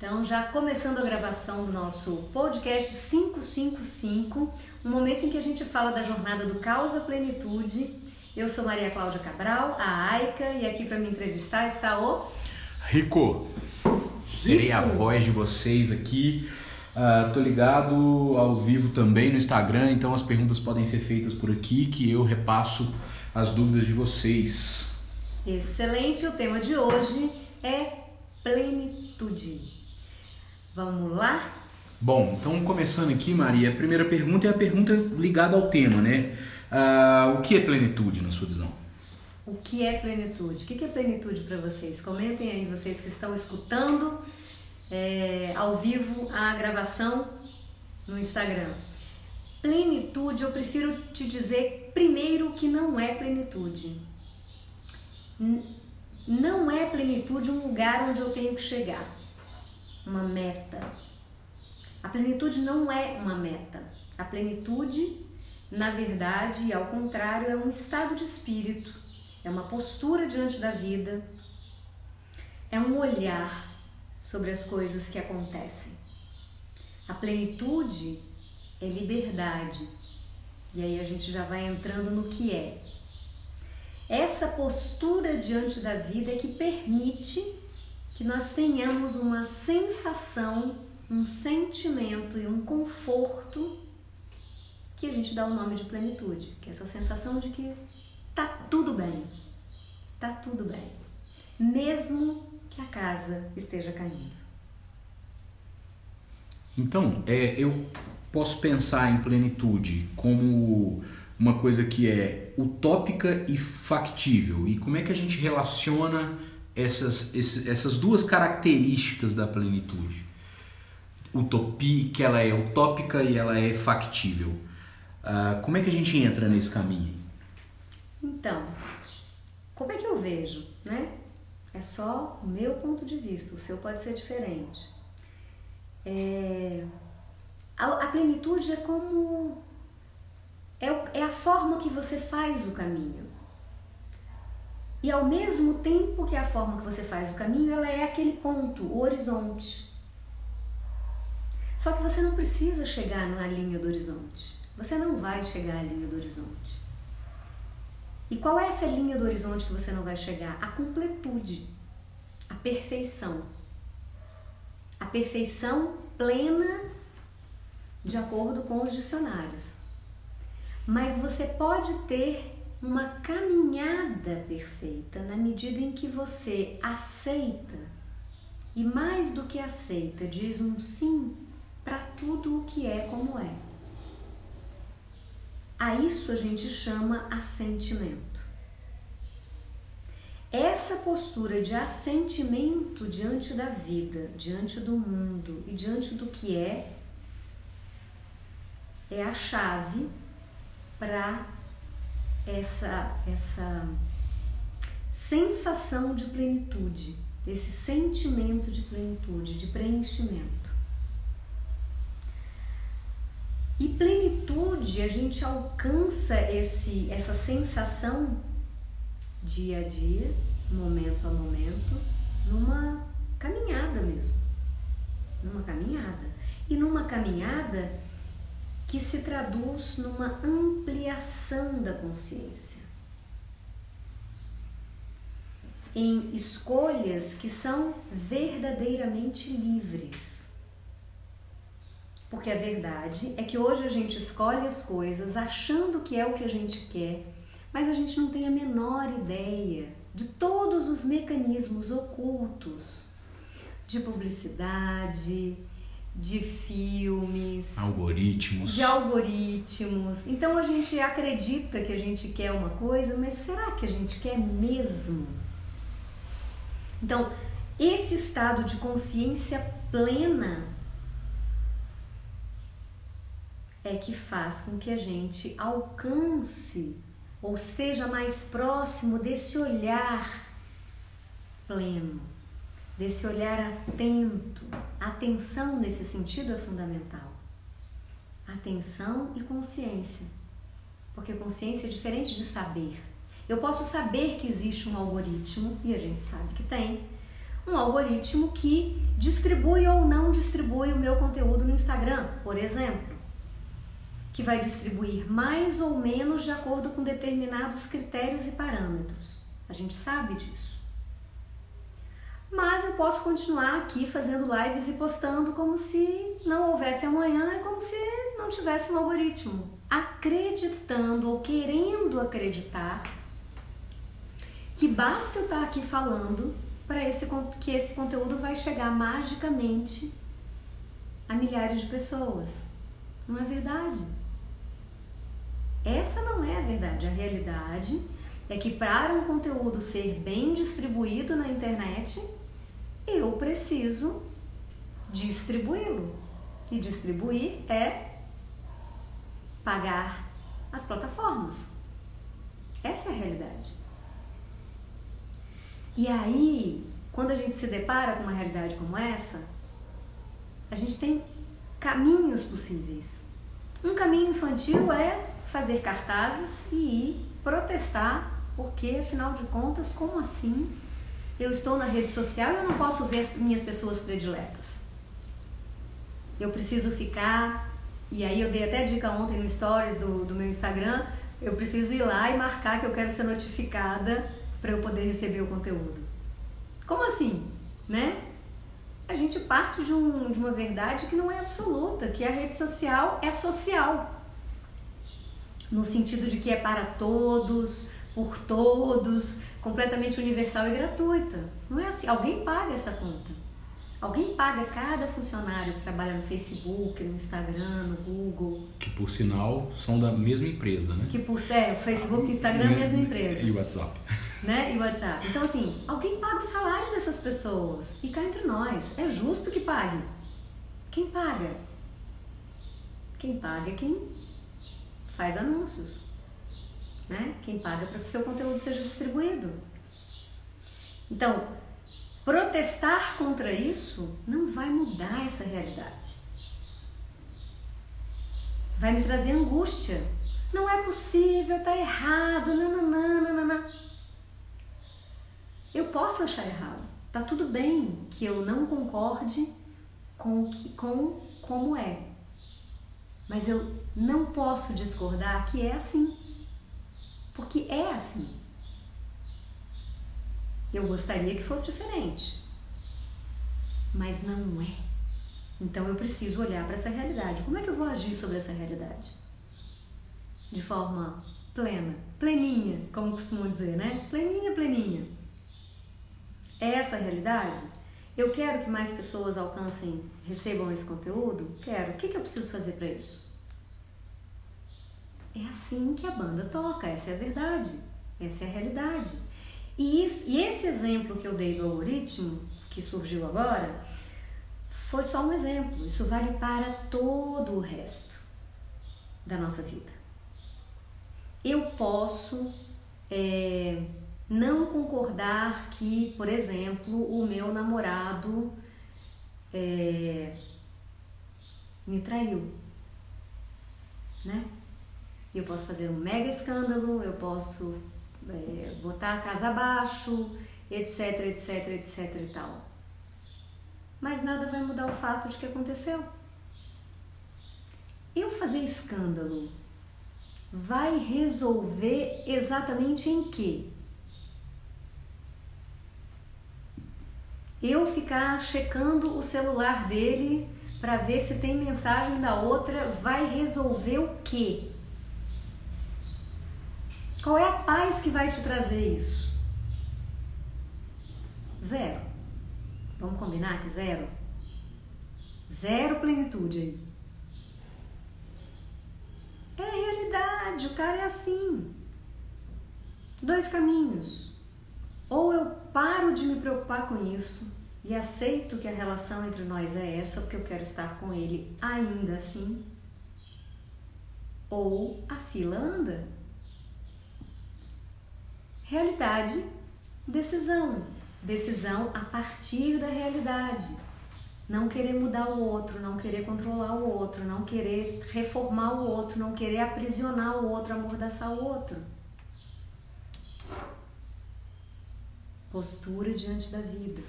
Então, já começando a gravação do nosso podcast 555, um momento em que a gente fala da jornada do caos à plenitude. Eu sou Maria Cláudia Cabral, a Aica, e aqui para me entrevistar está o Rico. Serei a voz de vocês aqui. Uh, tô ligado ao vivo também no Instagram, então as perguntas podem ser feitas por aqui que eu repasso as dúvidas de vocês. Excelente, o tema de hoje é plenitude. Vamos lá? Bom, então começando aqui, Maria, a primeira pergunta é a pergunta ligada ao tema, né? Uh, o que é plenitude na sua visão? O que é plenitude? O que é plenitude para vocês? Comentem aí, vocês que estão escutando é, ao vivo a gravação no Instagram. Plenitude, eu prefiro te dizer primeiro que não é plenitude. Não é plenitude um lugar onde eu tenho que chegar uma meta. A plenitude não é uma meta. A plenitude, na verdade, ao contrário, é um estado de espírito, é uma postura diante da vida, é um olhar sobre as coisas que acontecem. A plenitude é liberdade. E aí a gente já vai entrando no que é. Essa postura diante da vida é que permite que nós tenhamos uma sensação, um sentimento e um conforto que a gente dá o nome de plenitude, que é essa sensação de que tá tudo bem, tá tudo bem, mesmo que a casa esteja caindo. Então, é, eu posso pensar em plenitude como uma coisa que é utópica e factível. E como é que a gente relaciona essas, essas duas características da plenitude. Utopia, que ela é utópica e ela é factível. Uh, como é que a gente entra nesse caminho? Então, como é que eu vejo, né? É só o meu ponto de vista, o seu pode ser diferente. É, a, a, plenitude é como. É, é a forma que você faz o caminho. E ao mesmo tempo que a forma que você faz o caminho, ela é aquele ponto, o horizonte. Só que você não precisa chegar na linha do horizonte. Você não vai chegar à linha do horizonte. E qual é essa linha do horizonte que você não vai chegar? A completude, a perfeição. A perfeição plena de acordo com os dicionários. Mas você pode ter uma caminhada perfeita na medida em que você aceita e mais do que aceita, diz um sim para tudo o que é como é. A isso a gente chama assentimento. Essa postura de assentimento diante da vida, diante do mundo e diante do que é, é a chave para essa, essa sensação de plenitude, esse sentimento de plenitude, de preenchimento. E plenitude, a gente alcança esse, essa sensação dia a dia, momento a momento, numa caminhada mesmo. Numa caminhada. E numa caminhada que se traduz numa ampliação da consciência, em escolhas que são verdadeiramente livres. Porque a verdade é que hoje a gente escolhe as coisas achando que é o que a gente quer, mas a gente não tem a menor ideia de todos os mecanismos ocultos de publicidade, de filmes, algoritmos. De algoritmos. Então a gente acredita que a gente quer uma coisa, mas será que a gente quer mesmo? Então, esse estado de consciência plena é que faz com que a gente alcance ou seja mais próximo desse olhar pleno desse olhar atento. Atenção nesse sentido é fundamental. Atenção e consciência. Porque consciência é diferente de saber. Eu posso saber que existe um algoritmo, e a gente sabe que tem, um algoritmo que distribui ou não distribui o meu conteúdo no Instagram, por exemplo, que vai distribuir mais ou menos de acordo com determinados critérios e parâmetros. A gente sabe disso. Mas eu posso continuar aqui fazendo lives e postando como se não houvesse amanhã, é como se não tivesse um algoritmo, acreditando ou querendo acreditar que basta eu estar aqui falando para esse que esse conteúdo vai chegar magicamente a milhares de pessoas. Não é verdade. Essa não é a verdade. A realidade é que para um conteúdo ser bem distribuído na internet, eu preciso distribuí-lo. E distribuir é pagar as plataformas. Essa é a realidade. E aí, quando a gente se depara com uma realidade como essa, a gente tem caminhos possíveis. Um caminho infantil é fazer cartazes e ir protestar, porque afinal de contas, como assim? Eu estou na rede social e eu não posso ver as minhas pessoas prediletas. Eu preciso ficar, e aí eu dei até dica ontem no stories do, do meu Instagram, eu preciso ir lá e marcar que eu quero ser notificada para eu poder receber o conteúdo. Como assim? Né? A gente parte de, um, de uma verdade que não é absoluta, que a rede social é social. No sentido de que é para todos, por todos, completamente universal e gratuita. Não é assim. Alguém paga essa conta. Alguém paga cada funcionário que trabalha no Facebook, no Instagram, no Google. Que por sinal são da mesma empresa, né? Que por é, o Facebook e Instagram é a mesma empresa. E o WhatsApp. Né? E o WhatsApp. Então, assim, alguém paga o salário dessas pessoas. E cá entre nós, é justo que pague. Quem paga? Quem paga é quem faz anúncios. Né? Quem paga para que o seu conteúdo seja distribuído. Então, Protestar contra isso não vai mudar essa realidade. Vai me trazer angústia. Não é possível, tá errado, nananana. Eu posso achar errado. Tá tudo bem que eu não concorde com, que, com como é. Mas eu não posso discordar que é assim. Porque é assim. Eu gostaria que fosse diferente, mas não é. Então eu preciso olhar para essa realidade. Como é que eu vou agir sobre essa realidade? De forma plena, pleninha, como costumam dizer, né? Pleninha, pleninha. É essa a realidade? Eu quero que mais pessoas alcancem, recebam esse conteúdo? Quero. O que, que eu preciso fazer para isso? É assim que a banda toca, essa é a verdade, essa é a realidade. E, isso, e esse exemplo que eu dei do algoritmo, que surgiu agora, foi só um exemplo. Isso vale para todo o resto da nossa vida. Eu posso é, não concordar que, por exemplo, o meu namorado é, me traiu, né? Eu posso fazer um mega escândalo, eu posso é, botar a casa abaixo, etc, etc, etc e tal. Mas nada vai mudar o fato de que aconteceu. Eu fazer escândalo vai resolver exatamente em quê? Eu ficar checando o celular dele para ver se tem mensagem da outra vai resolver o quê? Qual é a paz que vai te trazer isso? Zero. Vamos combinar que zero? Zero plenitude aí. É a realidade, o cara é assim. Dois caminhos. Ou eu paro de me preocupar com isso e aceito que a relação entre nós é essa porque eu quero estar com ele ainda assim. Ou a fila anda. Realidade, decisão. Decisão a partir da realidade. Não querer mudar o outro, não querer controlar o outro, não querer reformar o outro, não querer aprisionar o outro, amordaçar o outro. Postura diante da vida.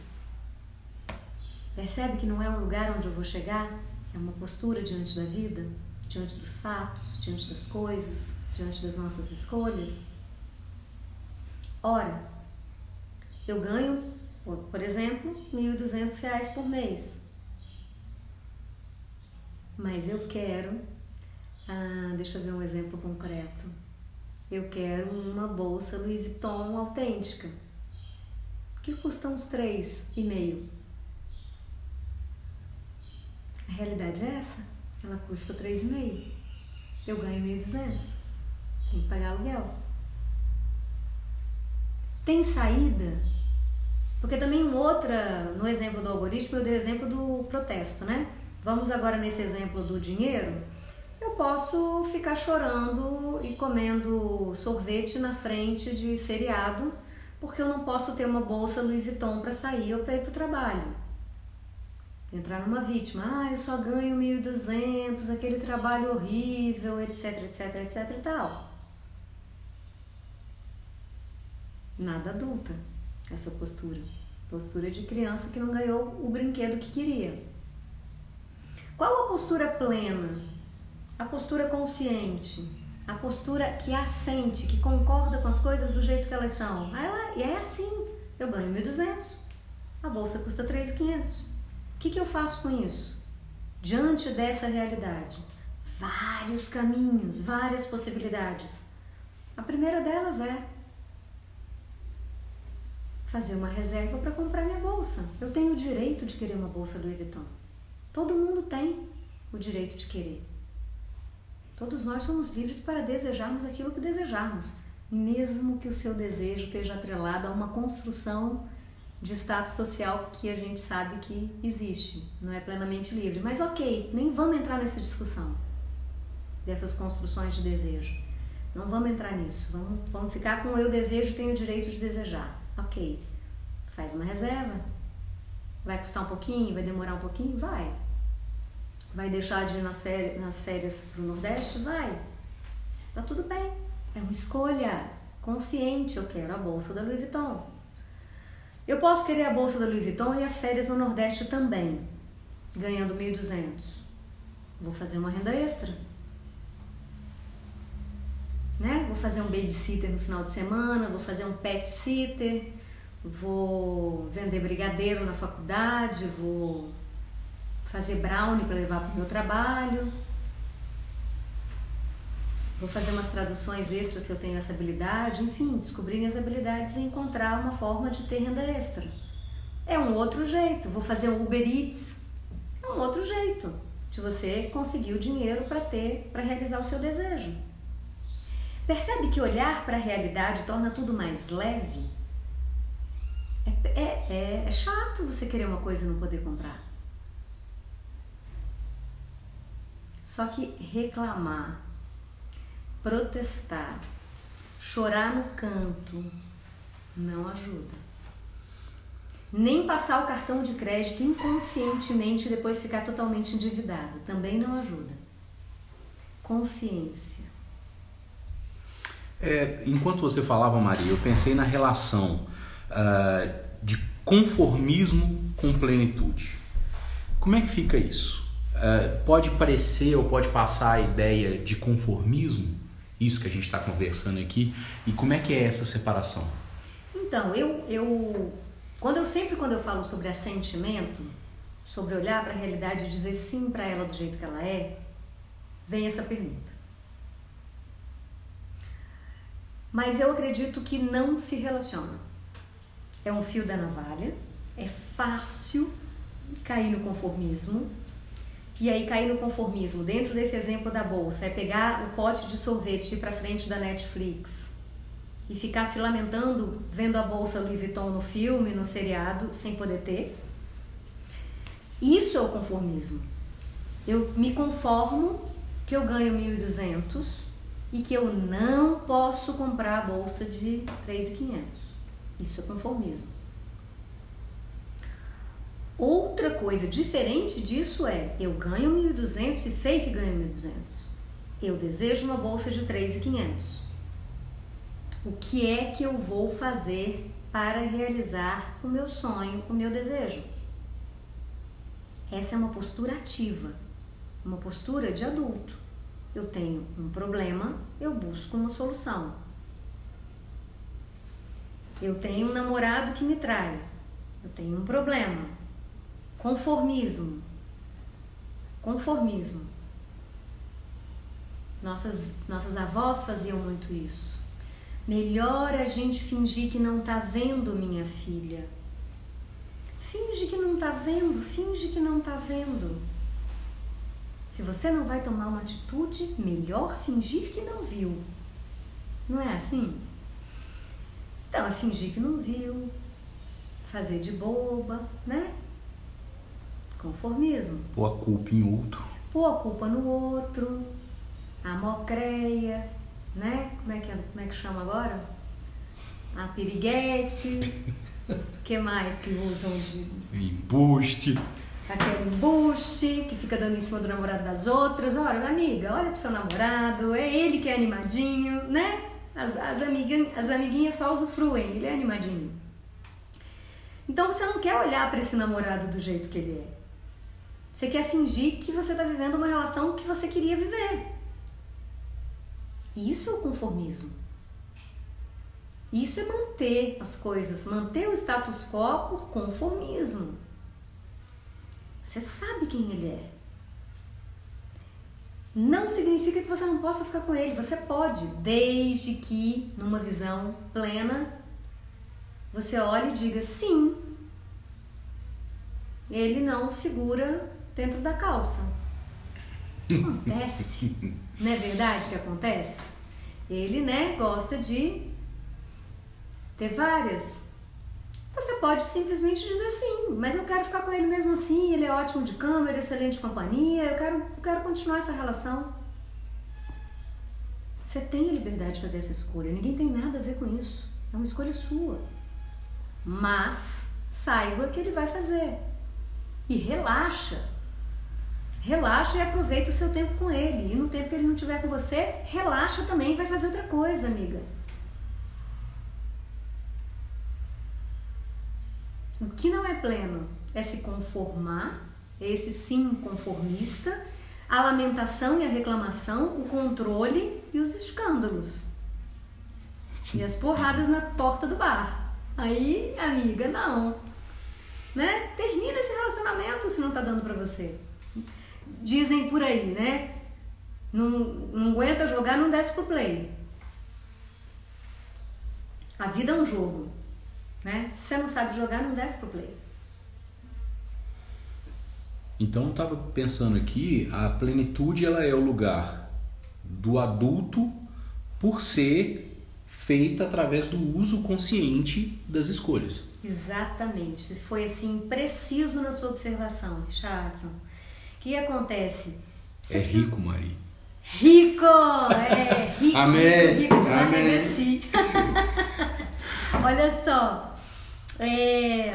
Percebe que não é um lugar onde eu vou chegar? É uma postura diante da vida, diante dos fatos, diante das coisas, diante das nossas escolhas. Ora, eu ganho, por exemplo, R$ 1.200 por mês. Mas eu quero, ah, deixa eu ver um exemplo concreto. Eu quero uma bolsa Louis Vuitton autêntica, que custa uns três e meio. A realidade é essa. Ela custa três e meio. Eu ganho 1.200. Tem que pagar aluguel. Tem saída? Porque também outra, no exemplo do algoritmo, eu dei o exemplo do protesto, né? Vamos agora nesse exemplo do dinheiro. Eu posso ficar chorando e comendo sorvete na frente de seriado, porque eu não posso ter uma bolsa Louis Vuitton para sair ou para ir para o trabalho. Entrar numa vítima, ah, eu só ganho 1.200, aquele trabalho horrível, etc, etc, etc e tal. Nada adulta essa postura. Postura de criança que não ganhou o brinquedo que queria. Qual a postura plena? A postura consciente. A postura que assente, que concorda com as coisas do jeito que elas são. Ela, e é assim. Eu ganho 1.200. A bolsa custa 3.500. O que, que eu faço com isso? Diante dessa realidade, vários caminhos, várias possibilidades. A primeira delas é fazer uma reserva para comprar minha bolsa. Eu tenho o direito de querer uma bolsa Louis Vuitton. Todo mundo tem o direito de querer. Todos nós somos livres para desejarmos aquilo que desejarmos, mesmo que o seu desejo esteja atrelado a uma construção de status social que a gente sabe que existe, não é plenamente livre. Mas ok, nem vamos entrar nessa discussão dessas construções de desejo. Não vamos entrar nisso. Vamos, vamos ficar com eu desejo, tenho o direito de desejar. Ok. Faz uma reserva. Vai custar um pouquinho? Vai demorar um pouquinho? Vai. Vai deixar de ir nas férias, nas férias para o Nordeste? Vai. Tá tudo bem. É uma escolha consciente. Eu quero a bolsa da Louis Vuitton. Eu posso querer a bolsa da Louis Vuitton e as férias no Nordeste também, ganhando 1.200. Vou fazer uma renda extra. Né? Vou fazer um babysitter no final de semana, vou fazer um pet sitter, vou vender brigadeiro na faculdade, vou fazer brownie para levar para o meu trabalho. Vou fazer umas traduções extras se eu tenho essa habilidade, enfim, descobrir minhas habilidades e encontrar uma forma de ter renda extra. É um outro jeito. Vou fazer um Uber Eats. É um outro jeito de você conseguir o dinheiro para ter, para realizar o seu desejo. Percebe que olhar para a realidade torna tudo mais leve? É, é, é, é chato você querer uma coisa e não poder comprar. Só que reclamar protestar, chorar no canto, não ajuda. Nem passar o cartão de crédito inconscientemente e depois ficar totalmente endividado, também não ajuda. Consciência. É, enquanto você falava, Maria, eu pensei na relação uh, de conformismo com plenitude. Como é que fica isso? Uh, pode parecer ou pode passar a ideia de conformismo isso que a gente está conversando aqui e como é que é essa separação? Então, eu, eu quando eu sempre quando eu falo sobre assentimento, sobre olhar para a realidade e dizer sim para ela do jeito que ela é, vem essa pergunta. Mas eu acredito que não se relaciona. É um fio da navalha, é fácil cair no conformismo, e aí cair no conformismo, dentro desse exemplo da bolsa, é pegar o pote de sorvete para frente da Netflix e ficar se lamentando vendo a bolsa Louis Vuitton no filme, no seriado, sem poder ter. Isso é o conformismo. Eu me conformo que eu ganho 1.200 e que eu não posso comprar a bolsa de 3.500. Isso é conformismo. Outra coisa diferente disso é: eu ganho 1.200 e sei que ganho 1.200. Eu desejo uma bolsa de 3.500. O que é que eu vou fazer para realizar o meu sonho, o meu desejo? Essa é uma postura ativa, uma postura de adulto. Eu tenho um problema, eu busco uma solução. Eu tenho um namorado que me trai, eu tenho um problema. Conformismo. Conformismo. Nossas, nossas avós faziam muito isso. Melhor a gente fingir que não tá vendo minha filha. Finge que não tá vendo, finge que não tá vendo. Se você não vai tomar uma atitude, melhor fingir que não viu. Não é assim? Então, é fingir que não viu, fazer de boba, né? Conformismo. Pôr a culpa em outro. Pôr a culpa no outro, a mocreia, né? Como é que, é, como é que chama agora? A piriguete. que mais que usam de. Embuste. Aquele embuste que fica dando em cima do namorado das outras. Olha, amiga, olha pro seu namorado, é ele que é animadinho, né? As, as, amiguinhas, as amiguinhas só usufruem, ele é animadinho. Então você não quer olhar para esse namorado do jeito que ele é. Você quer fingir que você está vivendo uma relação que você queria viver. Isso é o conformismo. Isso é manter as coisas, manter o status quo por conformismo. Você sabe quem ele é. Não significa que você não possa ficar com ele. Você pode, desde que, numa visão plena, você olhe e diga sim. Ele não segura dentro da calça. Acontece. Não é verdade que acontece? Ele, né, gosta de ter várias. Você pode simplesmente dizer sim, mas eu quero ficar com ele mesmo assim, ele é ótimo de câmera, excelente companhia, eu quero, eu quero continuar essa relação. Você tem a liberdade de fazer essa escolha, ninguém tem nada a ver com isso. É uma escolha sua. Mas saiba que ele vai fazer. E relaxa. Relaxa e aproveita o seu tempo com ele. E no tempo que ele não estiver com você, relaxa também vai fazer outra coisa, amiga. O que não é pleno é se conformar, esse sim conformista, a lamentação e a reclamação, o controle e os escândalos. E as porradas na porta do bar. Aí, amiga, não. Né? Termina esse relacionamento se não tá dando para você dizem por aí, né? Não, não aguenta jogar, não desce pro play. A vida é um jogo, né? Se você não sabe jogar, não desce pro play. Então eu estava pensando aqui, a plenitude ela é o lugar do adulto por ser feita através do uso consciente das escolhas. Exatamente. Foi assim preciso na sua observação, Richardson. O que acontece? Você é precisa... rico, Maria. Rico! É, rico. Amém. Rico de Amém. Olha só. É...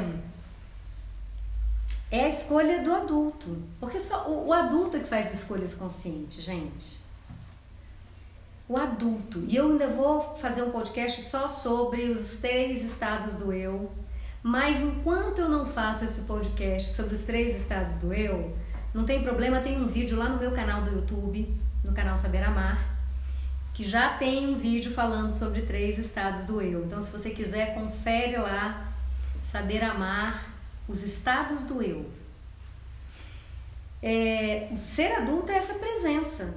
é a escolha do adulto. Porque só o, o adulto é que faz escolhas conscientes, gente. O adulto. E eu ainda vou fazer um podcast só sobre os três estados do eu. Mas enquanto eu não faço esse podcast sobre os três estados do eu, não tem problema, tem um vídeo lá no meu canal do YouTube, no canal Saber Amar, que já tem um vídeo falando sobre três estados do eu. Então, se você quiser, confere lá, Saber Amar, os estados do eu. É, o ser adulto é essa presença.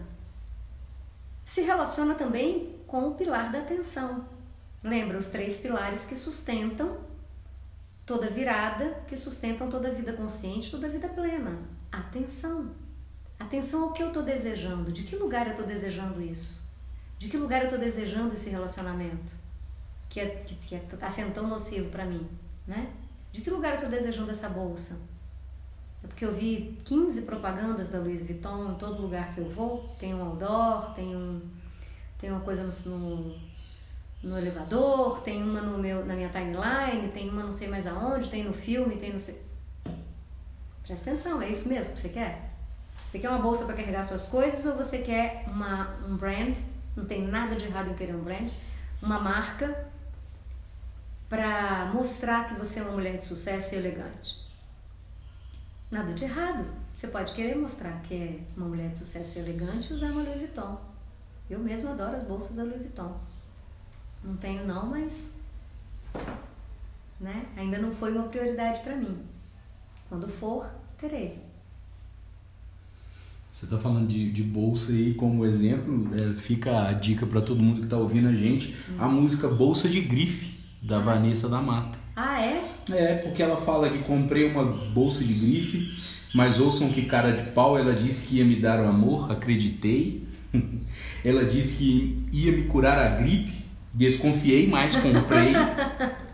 Se relaciona também com o pilar da atenção. Lembra os três pilares que sustentam toda virada, que sustentam toda vida consciente, toda vida plena atenção. Atenção ao que eu estou desejando. De que lugar eu estou desejando isso? De que lugar eu estou desejando esse relacionamento? Que é, que, que é, sendo tão nocivo para mim, né? De que lugar eu estou desejando essa bolsa? É porque eu vi 15 propagandas da Louis Vuitton em todo lugar que eu vou. Tem um outdoor, tem, um, tem uma coisa no, no, no elevador, tem uma no meu, na minha timeline, tem uma não sei mais aonde, tem no filme, tem no... Presta atenção, é isso mesmo que você quer? Você quer uma bolsa para carregar suas coisas ou você quer uma, um brand? Não tem nada de errado em querer um brand. Uma marca para mostrar que você é uma mulher de sucesso e elegante. Nada de errado. Você pode querer mostrar que é uma mulher de sucesso e elegante e usar uma Louis Vuitton. Eu mesmo adoro as bolsas da Louis Vuitton. Não tenho não, mas né? ainda não foi uma prioridade para mim. Quando for, terei. Você está falando de, de bolsa aí como exemplo, é, fica a dica para todo mundo que está ouvindo a gente, hum. a música Bolsa de Grife, da ah. Vanessa da Mata. Ah, é? É, porque ela fala que comprei uma bolsa de grife, mas ouçam que cara de pau, ela disse que ia me dar o amor, acreditei. ela disse que ia me curar a gripe, desconfiei, mas comprei.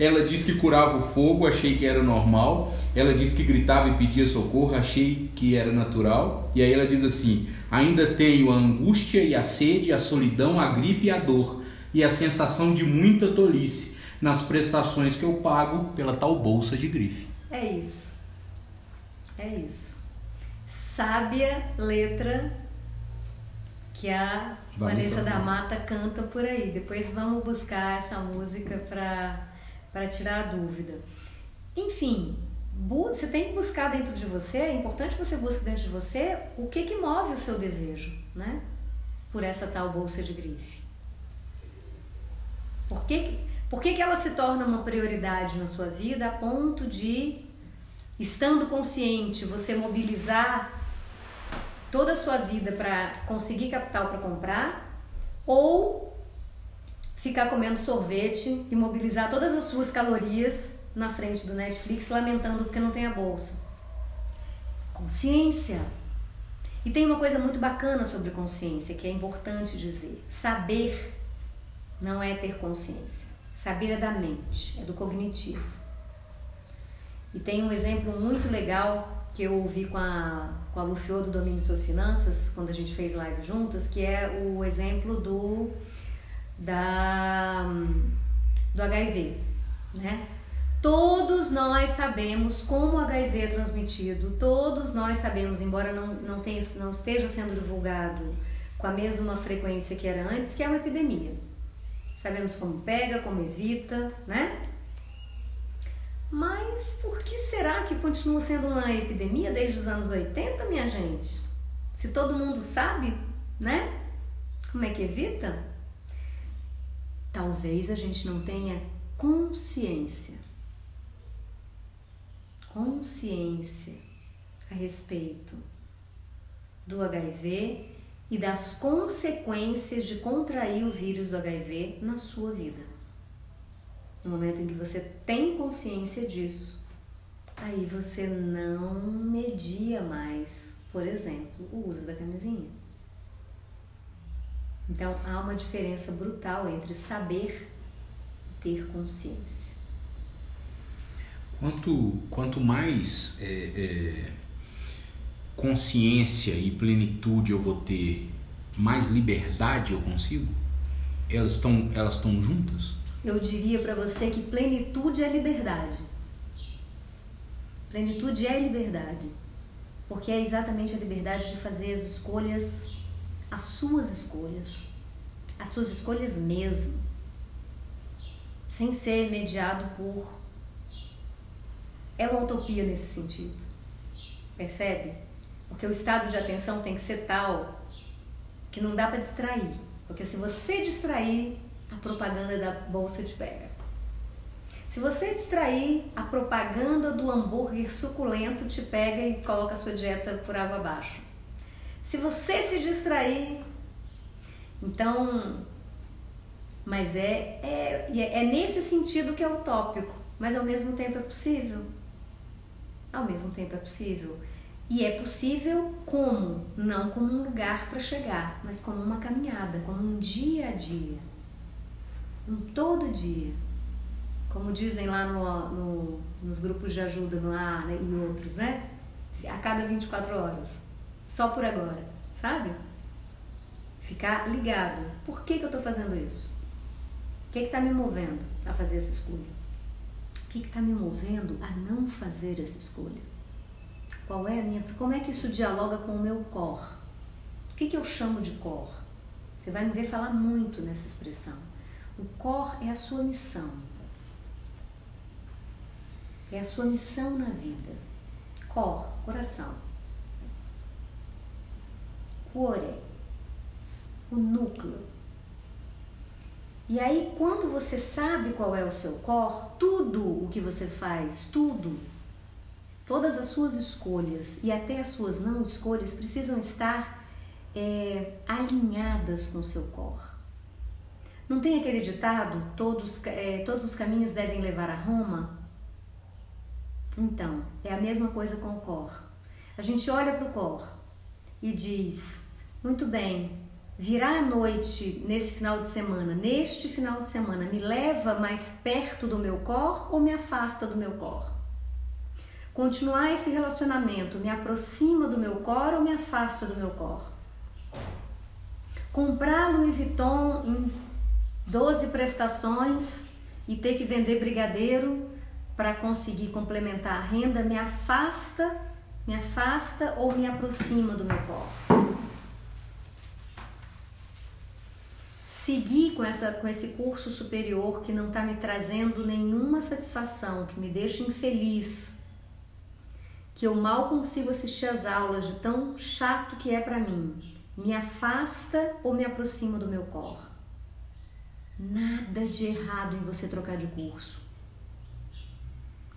Ela disse que curava o fogo, achei que era normal. Ela disse que gritava e pedia socorro, achei que era natural. E aí ela diz assim: ainda tenho a angústia e a sede, a solidão, a gripe e a dor, e a sensação de muita tolice nas prestações que eu pago pela tal bolsa de grife. É isso. É isso. Sábia letra que a Vanessa, Vanessa da Mata canta por aí. Depois vamos buscar essa música para para tirar a dúvida. Enfim, você tem que buscar dentro de você, é importante que você busque dentro de você o que, que move o seu desejo, né? Por essa tal bolsa de grife. Por que, por que, que ela se torna uma prioridade na sua vida a ponto de, estando consciente, você mobilizar toda a sua vida para conseguir capital para comprar? Ou ficar comendo sorvete e mobilizar todas as suas calorias na frente do Netflix lamentando porque não tem a bolsa. Consciência. E tem uma coisa muito bacana sobre consciência que é importante dizer. Saber não é ter consciência. Saber é da mente, é do cognitivo. E tem um exemplo muito legal que eu ouvi com a, com a Lufiô do Domínio Suas Finanças, quando a gente fez live juntas, que é o exemplo do da, do HIV, né? Todos nós sabemos como o HIV é transmitido, todos nós sabemos, embora não, não, tenha, não esteja sendo divulgado com a mesma frequência que era antes, que é uma epidemia. Sabemos como pega, como evita, né? Mas por que será que continua sendo uma epidemia desde os anos 80, minha gente? Se todo mundo sabe, né? Como é que evita? Talvez a gente não tenha consciência. Consciência a respeito do HIV e das consequências de contrair o vírus do HIV na sua vida. No momento em que você tem consciência disso, aí você não media mais, por exemplo, o uso da camisinha. Então há uma diferença brutal entre saber e ter consciência. Quanto, quanto mais é, é, consciência e plenitude eu vou ter, mais liberdade eu consigo? Elas estão elas estão juntas? Eu diria para você que plenitude é liberdade. Plenitude é liberdade, porque é exatamente a liberdade de fazer as escolhas as suas escolhas, as suas escolhas mesmo, sem ser mediado por. É uma utopia nesse sentido, percebe? Porque o estado de atenção tem que ser tal que não dá para distrair, porque se você distrair, a propaganda da bolsa te pega. Se você distrair, a propaganda do hambúrguer suculento te pega e coloca a sua dieta por água abaixo. Se você se distrair, então, mas é, é, é nesse sentido que é utópico, mas ao mesmo tempo é possível. Ao mesmo tempo é possível. E é possível como? Não como um lugar para chegar, mas como uma caminhada, como um dia a dia. Um todo dia. Como dizem lá no, no, nos grupos de ajuda no ar né, e outros, né? A cada 24 horas só por agora, sabe? Ficar ligado. Por que, que eu estou fazendo isso? O que está me movendo a fazer essa escolha? O que está me movendo a não fazer essa escolha? Qual é a minha. Como é que isso dialoga com o meu core? O que, que eu chamo de core? Você vai me ver falar muito nessa expressão. O core é a sua missão. É a sua missão na vida. Cor, coração. Cuore, o núcleo. E aí, quando você sabe qual é o seu cor, tudo o que você faz, tudo, todas as suas escolhas e até as suas não escolhas precisam estar é, alinhadas com o seu cor. Não tem aquele ditado, todos, é, todos os caminhos devem levar a Roma? Então, é a mesma coisa com o cor. A gente olha para o cor e diz: muito bem, virar a noite nesse final de semana, neste final de semana, me leva mais perto do meu cor ou me afasta do meu cor? Continuar esse relacionamento me aproxima do meu cor ou me afasta do meu cor? Comprar Louis Vuitton em 12 prestações e ter que vender brigadeiro para conseguir complementar a renda me afasta, me afasta ou me aproxima do meu cor? Seguir com, essa, com esse curso superior que não está me trazendo nenhuma satisfação, que me deixa infeliz, que eu mal consigo assistir às aulas de tão chato que é para mim, me afasta ou me aproxima do meu cor? Nada de errado em você trocar de curso.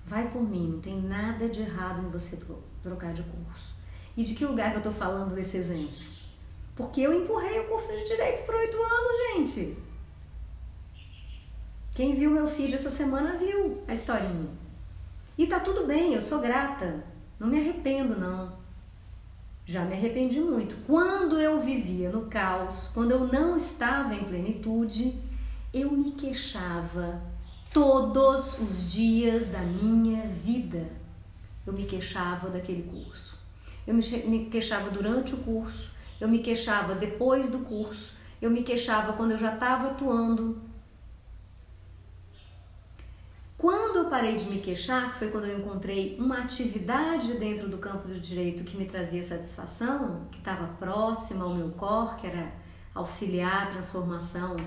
Vai por mim, não tem nada de errado em você trocar de curso. E de que lugar que eu estou falando desse exemplo? Porque eu empurrei o curso de direito por oito anos, gente. Quem viu meu feed essa semana viu a historinha. E tá tudo bem, eu sou grata. Não me arrependo, não. Já me arrependi muito. Quando eu vivia no caos, quando eu não estava em plenitude, eu me queixava todos os dias da minha vida. Eu me queixava daquele curso. Eu me queixava durante o curso, eu me queixava depois do curso, eu me queixava quando eu já estava atuando. Quando eu parei de me queixar, que foi quando eu encontrei uma atividade dentro do campo do direito que me trazia satisfação, que estava próxima ao meu core, que era auxiliar a transformação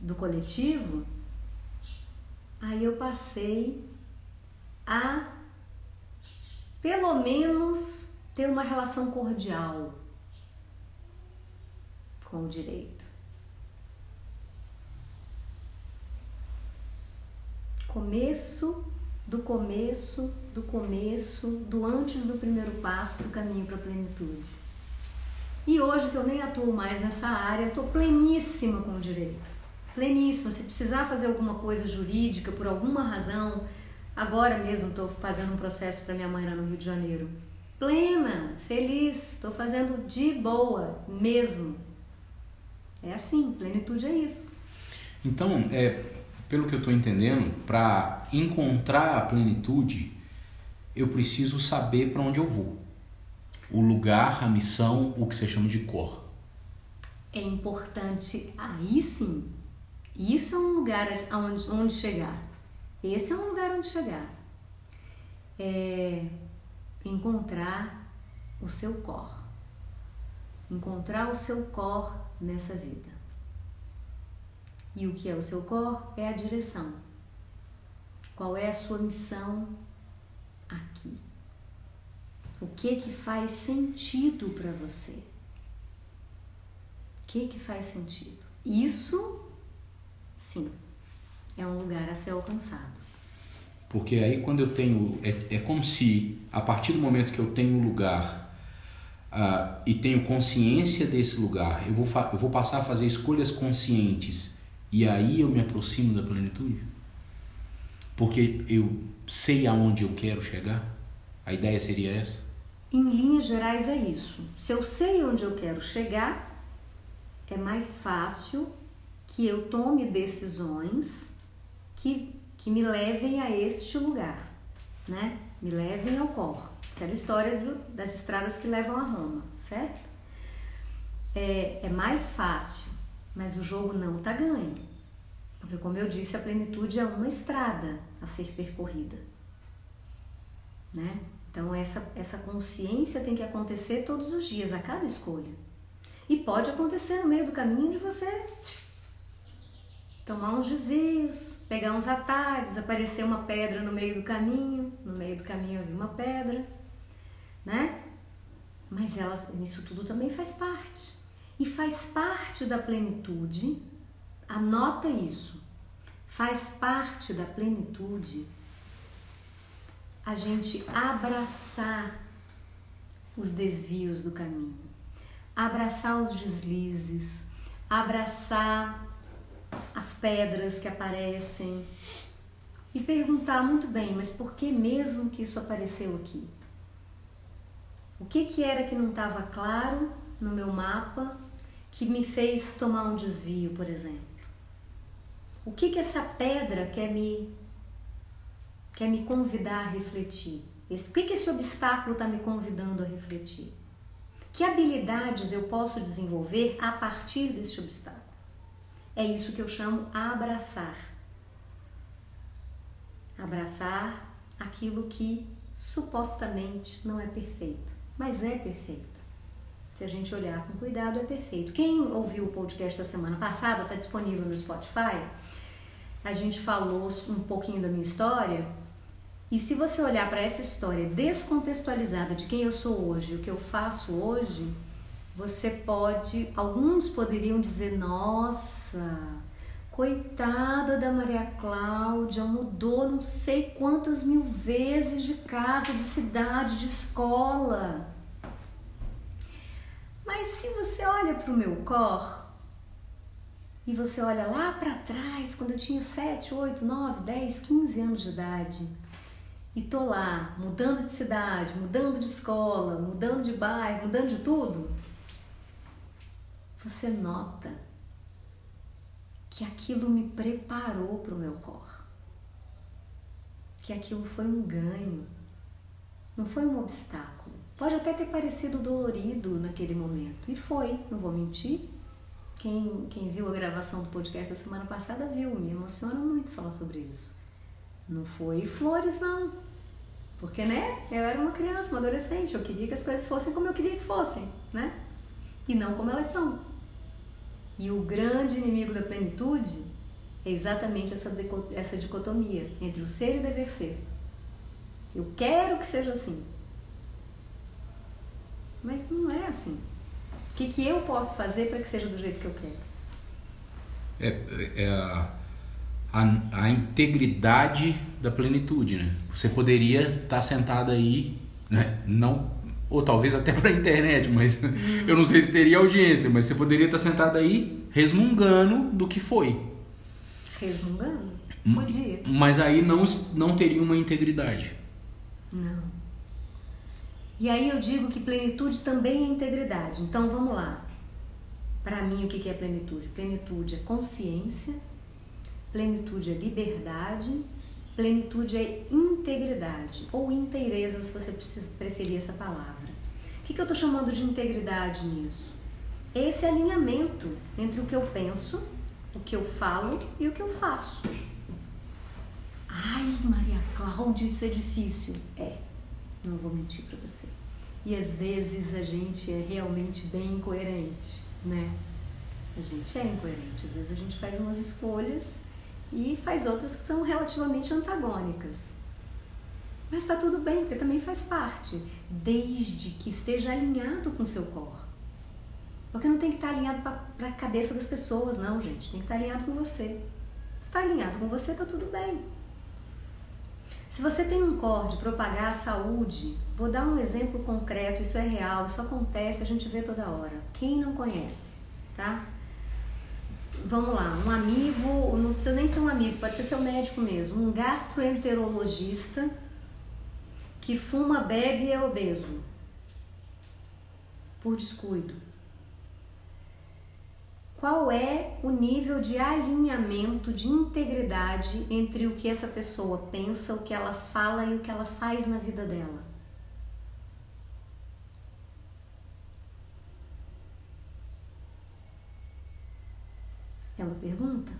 do coletivo, aí eu passei a pelo menos ter uma relação cordial com o direito. Começo do começo, do começo, do antes do primeiro passo do caminho para a plenitude. E hoje que eu nem atuo mais nessa área, estou pleníssima com o direito. Pleníssima. Se precisar fazer alguma coisa jurídica por alguma razão, agora mesmo estou fazendo um processo para minha mãe lá no Rio de Janeiro. Plena, feliz, estou fazendo de boa mesmo. É assim, plenitude é isso. Então, é, pelo que eu estou entendendo, para encontrar a plenitude, eu preciso saber para onde eu vou. O lugar, a missão, o que você chama de cor. É importante, aí sim, isso é um lugar onde, onde chegar. Esse é um lugar onde chegar. É encontrar o seu cor. Encontrar o seu cor nessa vida. E o que é o seu cor? É a direção. Qual é a sua missão aqui? O que que faz sentido para você? O que que faz sentido? Isso, sim, é um lugar a ser alcançado. Porque aí quando eu tenho, é, é como se a partir do momento que eu tenho um lugar uh, e tenho consciência desse lugar, eu vou, eu vou passar a fazer escolhas conscientes e aí eu me aproximo da plenitude? Porque eu sei aonde eu quero chegar? A ideia seria essa? Em linhas gerais é isso. Se eu sei onde eu quero chegar, é mais fácil que eu tome decisões que, que me levem a este lugar, né? Me levem ao corpo. Aquela história de, das estradas que levam a Roma, certo? É, é mais fácil, mas o jogo não está ganho. Porque, como eu disse, a plenitude é uma estrada a ser percorrida. Né? Então, essa, essa consciência tem que acontecer todos os dias, a cada escolha. E pode acontecer no meio do caminho de você tomar uns desvios, pegar uns atalhos, aparecer uma pedra no meio do caminho, no meio do caminho havia uma pedra. Né? Mas elas, isso tudo também faz parte. E faz parte da plenitude, anota isso, faz parte da plenitude a gente abraçar os desvios do caminho, abraçar os deslizes, abraçar as pedras que aparecem e perguntar muito bem, mas por que mesmo que isso apareceu aqui? O que que era que não estava claro no meu mapa que me fez tomar um desvio, por exemplo? O que que essa pedra quer me quer me convidar a refletir? Esse, o que que esse obstáculo está me convidando a refletir? Que habilidades eu posso desenvolver a partir desse obstáculo? É isso que eu chamo abraçar. Abraçar aquilo que supostamente não é perfeito, mas é perfeito. Se a gente olhar com cuidado, é perfeito. Quem ouviu o podcast da semana passada, está disponível no Spotify. A gente falou um pouquinho da minha história. E se você olhar para essa história descontextualizada de quem eu sou hoje, o que eu faço hoje, você pode, alguns poderiam dizer, nossa, coitada da Maria Cláudia, mudou não sei quantas mil vezes de casa, de cidade, de escola. Mas se você olha para o meu cor e você olha lá para trás, quando eu tinha 7, 8, 9, 10, 15 anos de idade, e tô lá mudando de cidade, mudando de escola, mudando de bairro, mudando de tudo, você nota que aquilo me preparou para o meu cor, que aquilo foi um ganho, não foi um obstáculo. Pode até ter parecido dolorido naquele momento, e foi, não vou mentir. Quem, quem viu a gravação do podcast da semana passada viu, me emociona muito falar sobre isso. Não foi flores, não. Porque, né, eu era uma criança, uma adolescente, eu queria que as coisas fossem como eu queria que fossem, né? E não como elas são. E o grande inimigo da plenitude é exatamente essa, essa dicotomia entre o ser e o dever ser. Eu quero que seja assim. Mas não é assim. O que, que eu posso fazer para que seja do jeito que eu quero? É, é a, a, a, integridade da plenitude, né? Você poderia estar tá sentado aí, né? não ou talvez até para a internet, mas eu não sei se teria audiência, mas você poderia estar sentado aí resmungando do que foi. Resmungando? Hum, Podia. Mas aí não, não teria uma integridade. Não. E aí eu digo que plenitude também é integridade. Então vamos lá. Para mim, o que é plenitude? Plenitude é consciência, plenitude é liberdade, Plenitude é integridade ou inteireza, se você preferir essa palavra. O que, que eu estou chamando de integridade nisso? Esse alinhamento entre o que eu penso, o que eu falo e o que eu faço. Ai, Maria Cláudia, isso é difícil. É, não vou mentir para você. E às vezes a gente é realmente bem incoerente, né? A gente é incoerente. Às vezes a gente faz umas escolhas e faz outras que são relativamente antagônicas. Mas está tudo bem, porque também faz parte, desde que esteja alinhado com o seu corpo. Porque não tem que estar alinhado para a cabeça das pessoas, não, gente. Tem que estar alinhado com você. Se está alinhado com você, está tudo bem. Se você tem um core de propagar a saúde, vou dar um exemplo concreto, isso é real, isso acontece, a gente vê toda hora. Quem não conhece, tá? Vamos lá, um amigo, não precisa nem ser um amigo, pode ser seu médico mesmo, um gastroenterologista que fuma, bebe e é obeso por descuido. Qual é o nível de alinhamento, de integridade entre o que essa pessoa pensa, o que ela fala e o que ela faz na vida dela? Uma pergunta?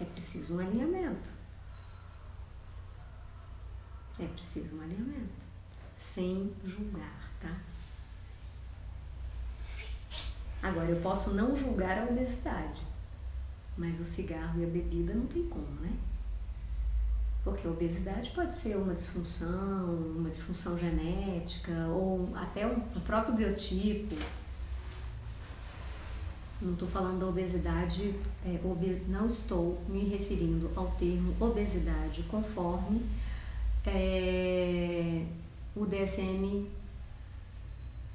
É preciso um alinhamento. É preciso um alinhamento. Sem julgar, tá? Agora, eu posso não julgar a obesidade, mas o cigarro e a bebida não tem como, né? Porque a obesidade pode ser uma disfunção, uma disfunção genética ou até o próprio biotipo. Não estou falando da obesidade, é, obes, não estou me referindo ao termo obesidade conforme é, o DSM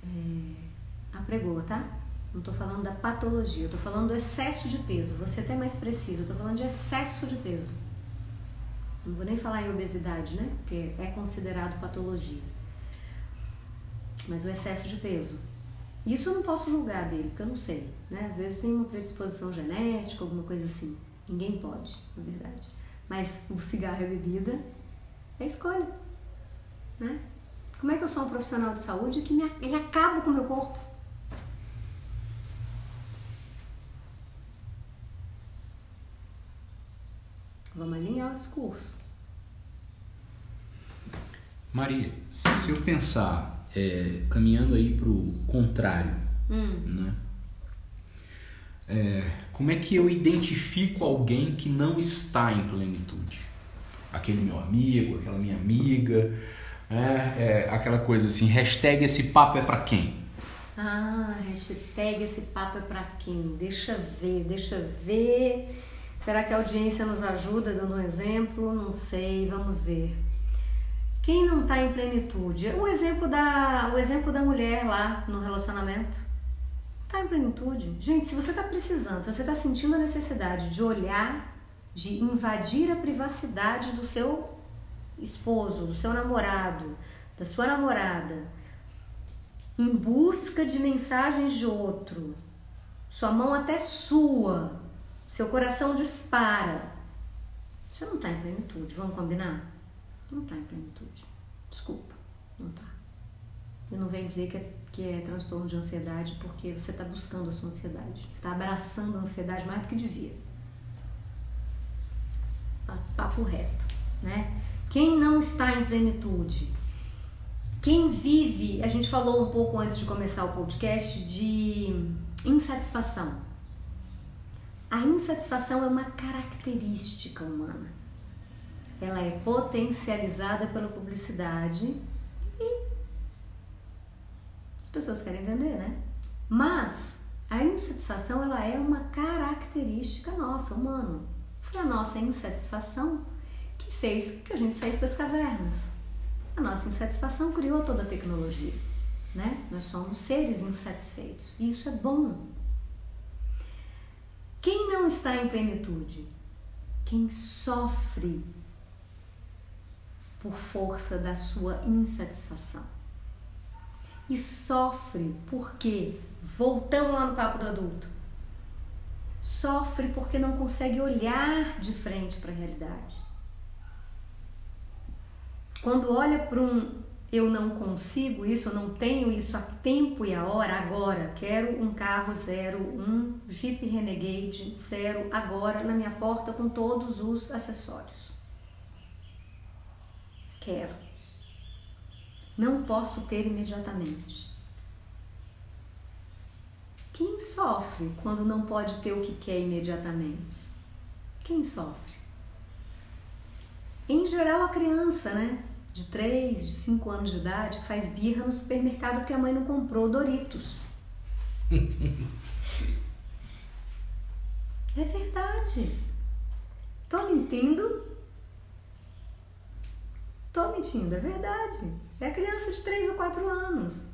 é, apregou, tá? Não estou falando da patologia, estou falando do excesso de peso. Vou ser até mais preciso, estou falando de excesso de peso. Não vou nem falar em obesidade, né? Porque é considerado patologia. Mas o excesso de peso. Isso eu não posso julgar dele, porque eu não sei. Né? Às vezes tem uma predisposição genética, alguma coisa assim. Ninguém pode, na verdade. Mas o cigarro e a bebida é escolha. Né? Como é que eu sou um profissional de saúde que me, ele acaba com o meu corpo? Vamos alinhar o discurso. Maria, se eu pensar é, caminhando aí para o contrário, hum. né? É, como é que eu identifico alguém que não está em plenitude? Aquele meu amigo, aquela minha amiga, é, é aquela coisa assim, hashtag esse papo é para quem? Ah, hashtag esse papo é para quem? Deixa ver, deixa ver Será que a audiência nos ajuda dando um exemplo? Não sei, vamos ver. Quem não está em plenitude? O exemplo da, o exemplo da mulher lá no relacionamento. Está em plenitude? Gente, se você está precisando, se você está sentindo a necessidade de olhar, de invadir a privacidade do seu esposo, do seu namorado, da sua namorada, em busca de mensagens de outro, sua mão até sua, seu coração dispara. Você não está em plenitude, vamos combinar? Não está em plenitude. Desculpa, não está. E não vem dizer que é, que é transtorno de ansiedade porque você está buscando a sua ansiedade. está abraçando a ansiedade mais do que devia. Papo reto, né? Quem não está em plenitude? Quem vive, a gente falou um pouco antes de começar o podcast de insatisfação. A insatisfação é uma característica humana. Ela é potencializada pela publicidade e as pessoas querem vender, né? Mas a insatisfação ela é uma característica nossa, humana. Foi a nossa insatisfação que fez que a gente saísse das cavernas. A nossa insatisfação criou toda a tecnologia, né? Nós somos seres insatisfeitos. E isso é bom, quem não está em plenitude? Quem sofre por força da sua insatisfação. E sofre porque, voltamos lá no papo do adulto, sofre porque não consegue olhar de frente para a realidade. Quando olha para um eu não consigo isso, eu não tenho isso a tempo e a hora, agora. Quero um carro zero, um Jeep Renegade zero, agora na minha porta com todos os acessórios. Quero. Não posso ter imediatamente. Quem sofre quando não pode ter o que quer imediatamente? Quem sofre? Em geral, a criança, né? de 3, de 5 anos de idade faz birra no supermercado porque a mãe não comprou Doritos. é verdade. Tô mentindo? Tô mentindo, é verdade. É criança de 3 ou 4 anos.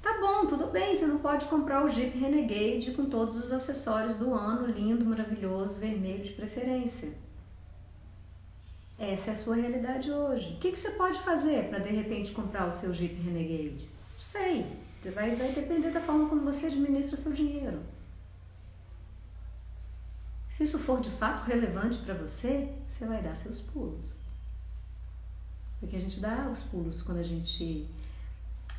Tá bom, tudo bem, você não pode comprar o Jeep Renegade com todos os acessórios do ano, lindo, maravilhoso, vermelho de preferência. Essa é a sua realidade hoje. O que, que você pode fazer para de repente comprar o seu Jeep Renegade? Não sei. Vai, vai depender da forma como você administra seu dinheiro. Se isso for de fato relevante para você, você vai dar seus pulos. Porque a gente dá os pulos quando a gente.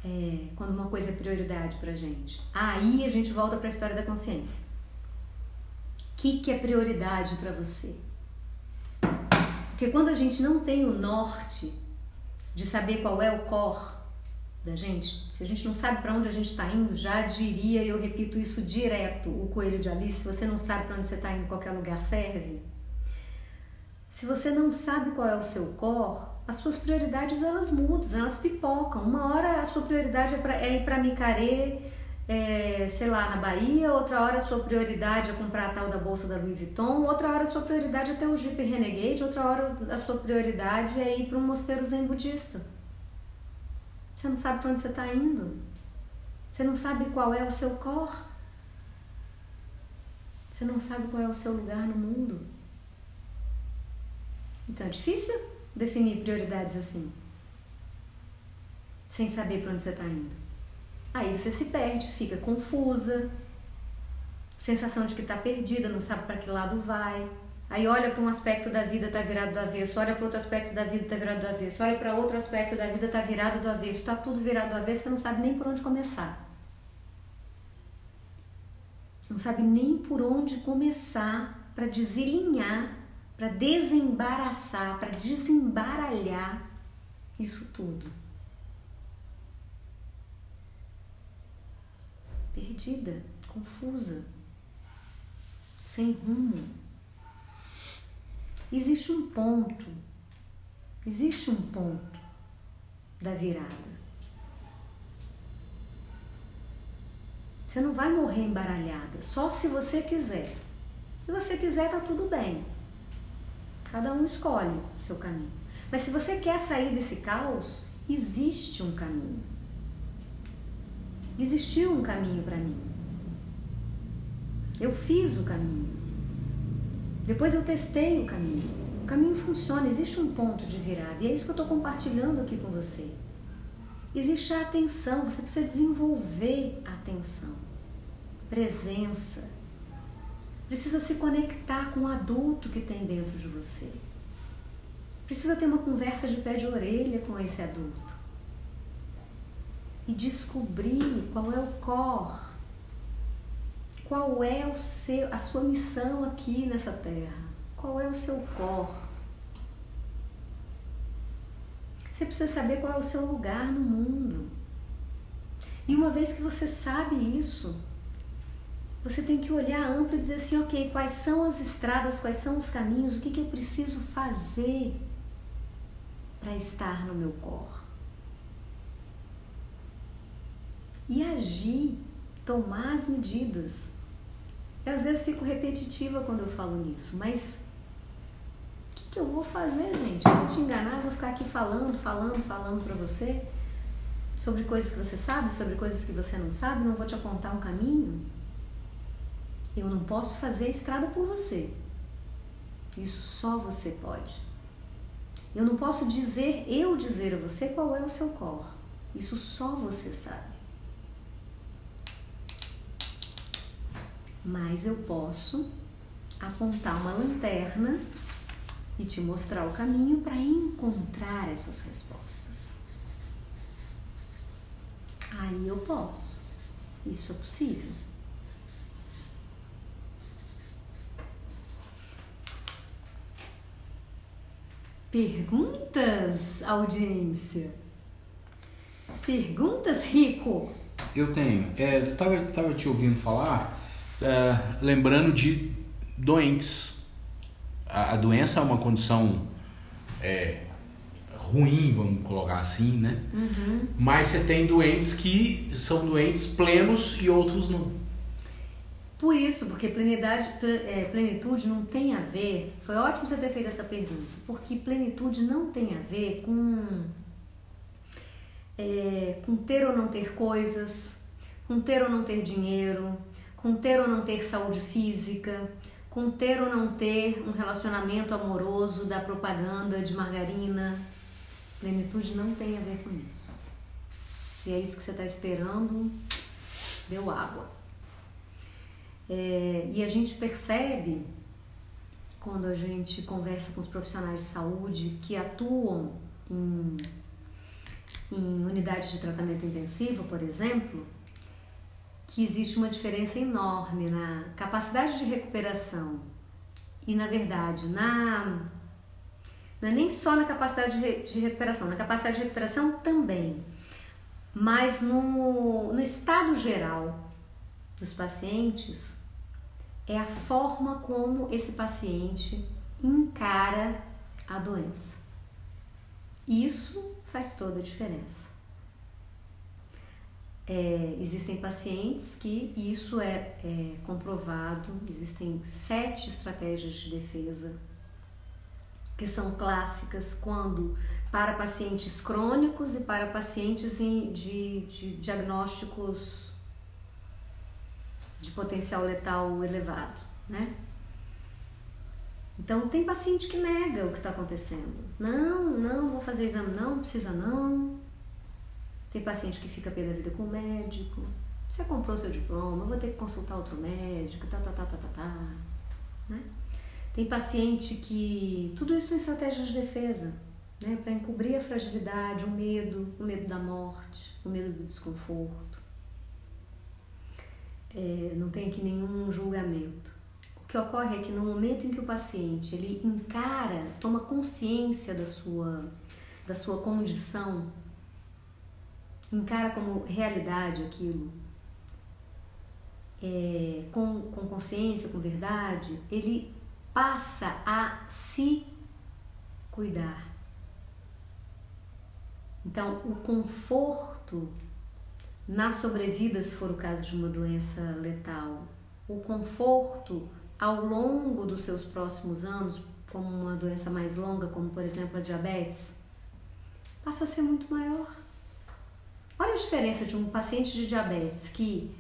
É, quando uma coisa é prioridade para a gente. Aí a gente volta para a história da consciência. O que, que é prioridade para você? Porque quando a gente não tem o norte de saber qual é o core da gente, se a gente não sabe para onde a gente está indo, já diria, eu repito isso direto, o coelho de Alice, se você não sabe para onde você está indo, qualquer lugar serve. Se você não sabe qual é o seu core, as suas prioridades elas mudam, elas pipocam. Uma hora a sua prioridade é, pra, é ir para Micaré, é, sei lá, na Bahia, outra hora a sua prioridade é comprar a tal da bolsa da Louis Vuitton, outra hora a sua prioridade é ter o Jeep Renegade, outra hora a sua prioridade é ir para um mosteiro zen budista. Você não sabe para onde você está indo. Você não sabe qual é o seu core. Você não sabe qual é o seu lugar no mundo. Então é difícil definir prioridades assim, sem saber para onde você está indo. Aí você se perde, fica confusa, sensação de que está perdida, não sabe para que lado vai. Aí olha para um aspecto da vida, está virado do avesso, olha para outro aspecto da vida, está virado do avesso, olha para outro aspecto da vida, está virado do avesso, está tudo virado do avesso, você não sabe nem por onde começar. Não sabe nem por onde começar para desalinhar, para desembaraçar, para desembaralhar isso tudo. Perdida, confusa, sem rumo. Existe um ponto, existe um ponto da virada. Você não vai morrer embaralhada, só se você quiser. Se você quiser, tá tudo bem. Cada um escolhe o seu caminho. Mas se você quer sair desse caos, existe um caminho. Existiu um caminho para mim. Eu fiz o caminho. Depois eu testei o caminho. O caminho funciona, existe um ponto de virada. E é isso que eu estou compartilhando aqui com você. Existe a atenção, você precisa desenvolver a atenção presença. Precisa se conectar com o adulto que tem dentro de você. Precisa ter uma conversa de pé de orelha com esse adulto. E descobrir qual é o core, qual é o seu, a sua missão aqui nessa terra, qual é o seu core. Você precisa saber qual é o seu lugar no mundo. E uma vez que você sabe isso, você tem que olhar amplo e dizer assim, ok, quais são as estradas, quais são os caminhos, o que, que eu preciso fazer para estar no meu cor. E agir, tomar as medidas. Eu às vezes fico repetitiva quando eu falo nisso, mas o que, que eu vou fazer, gente? Eu vou te enganar, vou ficar aqui falando, falando, falando para você sobre coisas que você sabe, sobre coisas que você não sabe, não vou te apontar um caminho. Eu não posso fazer a estrada por você. Isso só você pode. Eu não posso dizer, eu dizer a você qual é o seu cor. Isso só você sabe. Mas eu posso apontar uma lanterna e te mostrar o caminho para encontrar essas respostas. Aí eu posso. Isso é possível. Perguntas, audiência? Perguntas, Rico? Eu tenho. É, eu tava, tava te ouvindo falar, é, lembrando de doentes. A, a, doença é uma condição é, ruim, vamos colocar assim, né? Uhum. Mas você tem doentes que são doentes plenos e outros não. Por isso, porque plenidade, é, plenitude não tem a ver. Foi ótimo você ter feito essa pergunta, porque plenitude não tem a ver com, é, com ter ou não ter coisas, com ter ou não ter dinheiro, com ter ou não ter saúde física, com ter ou não ter um relacionamento amoroso da propaganda de margarina. Plenitude não tem a ver com isso. Se é isso que você está esperando, deu água. É, e a gente percebe, quando a gente conversa com os profissionais de saúde que atuam em, em unidades de tratamento intensivo, por exemplo, que existe uma diferença enorme na capacidade de recuperação. E, na verdade, na não é nem só na capacidade de, recuperação, na capacidade de recuperação também, mas no, no estado geral dos pacientes é a forma como esse paciente encara a doença. Isso faz toda a diferença. É, existem pacientes que isso é, é comprovado, existem sete estratégias de defesa que são clássicas quando para pacientes crônicos e para pacientes de, de diagnósticos de potencial letal elevado, né? Então tem paciente que nega o que está acontecendo. Não, não, vou fazer exame, não, precisa não. Tem paciente que fica pé da vida com o médico. Você comprou seu diploma, vou ter que consultar outro médico, tá, tá, tá, tá, tá, tá. Né? Tem paciente que. Tudo isso é estratégia de defesa, né? Para encobrir a fragilidade, o medo, o medo da morte, o medo do desconforto. É, não tem aqui nenhum julgamento. O que ocorre é que no momento em que o paciente ele encara, toma consciência da sua, da sua condição, encara como realidade aquilo, é, com, com consciência, com verdade, ele passa a se cuidar. Então, o conforto na sobrevida, se for o caso de uma doença letal, o conforto ao longo dos seus próximos anos, como uma doença mais longa, como por exemplo a diabetes, passa a ser muito maior. Olha a diferença de um paciente de diabetes que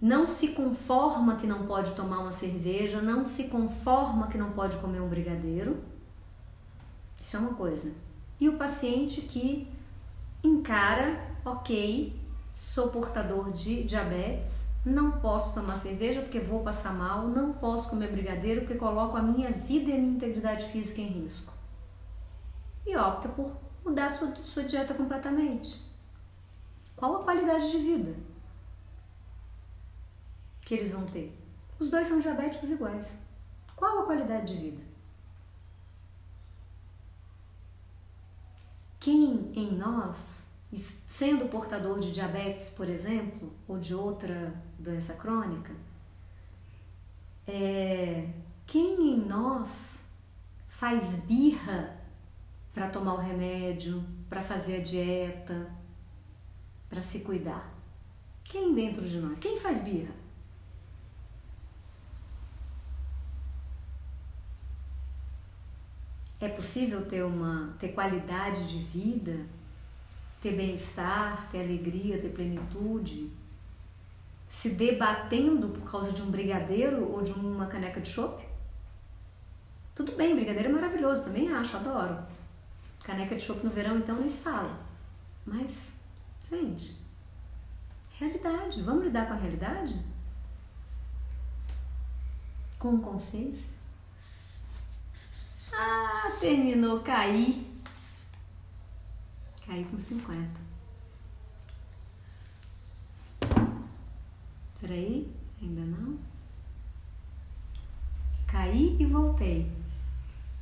não se conforma que não pode tomar uma cerveja, não se conforma que não pode comer um brigadeiro. Isso é uma coisa. E o paciente que encara, ok, sou portador de diabetes, não posso tomar cerveja porque vou passar mal, não posso comer brigadeiro porque coloco a minha vida e a minha integridade física em risco. E opta por mudar sua, sua dieta completamente. Qual a qualidade de vida que eles vão ter? Os dois são diabéticos iguais. Qual a qualidade de vida? Quem em nós sendo portador de diabetes, por exemplo, ou de outra doença crônica, é, quem em nós faz birra para tomar o remédio, para fazer a dieta, para se cuidar? Quem dentro de nós? Quem faz birra? É possível ter uma ter qualidade de vida ter bem-estar, ter alegria, ter plenitude, se debatendo por causa de um brigadeiro ou de uma caneca de chopp? Tudo bem, brigadeiro é maravilhoso, também acho, adoro. Caneca de chopp no verão, então, nem se fala. Mas, gente, realidade, vamos lidar com a realidade? Com consciência? Ah, terminou, cair. Caí com 50. Peraí, ainda não. Caí e voltei.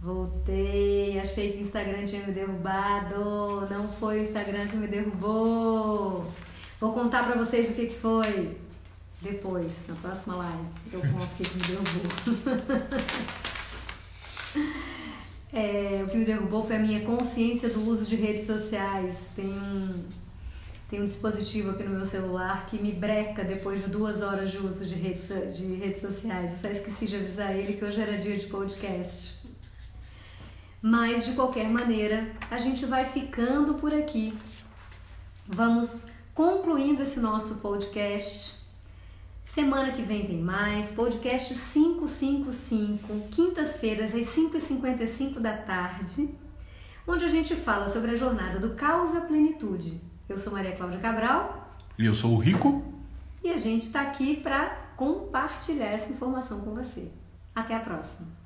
Voltei, achei que o Instagram tinha me derrubado. Não foi o Instagram que me derrubou. Vou contar pra vocês o que foi. Depois, na próxima live, eu conto o que me derrubou. É, o que me derrubou foi a minha consciência do uso de redes sociais. Tem um, tem um dispositivo aqui no meu celular que me breca depois de duas horas de uso de redes, de redes sociais. Eu só esqueci de avisar ele que hoje era dia de podcast. Mas, de qualquer maneira, a gente vai ficando por aqui. Vamos concluindo esse nosso podcast Semana que vem tem mais, podcast 555, quintas-feiras às 5h55 da tarde, onde a gente fala sobre a jornada do caos à plenitude. Eu sou Maria Cláudia Cabral. E eu sou o Rico. E a gente está aqui para compartilhar essa informação com você. Até a próxima!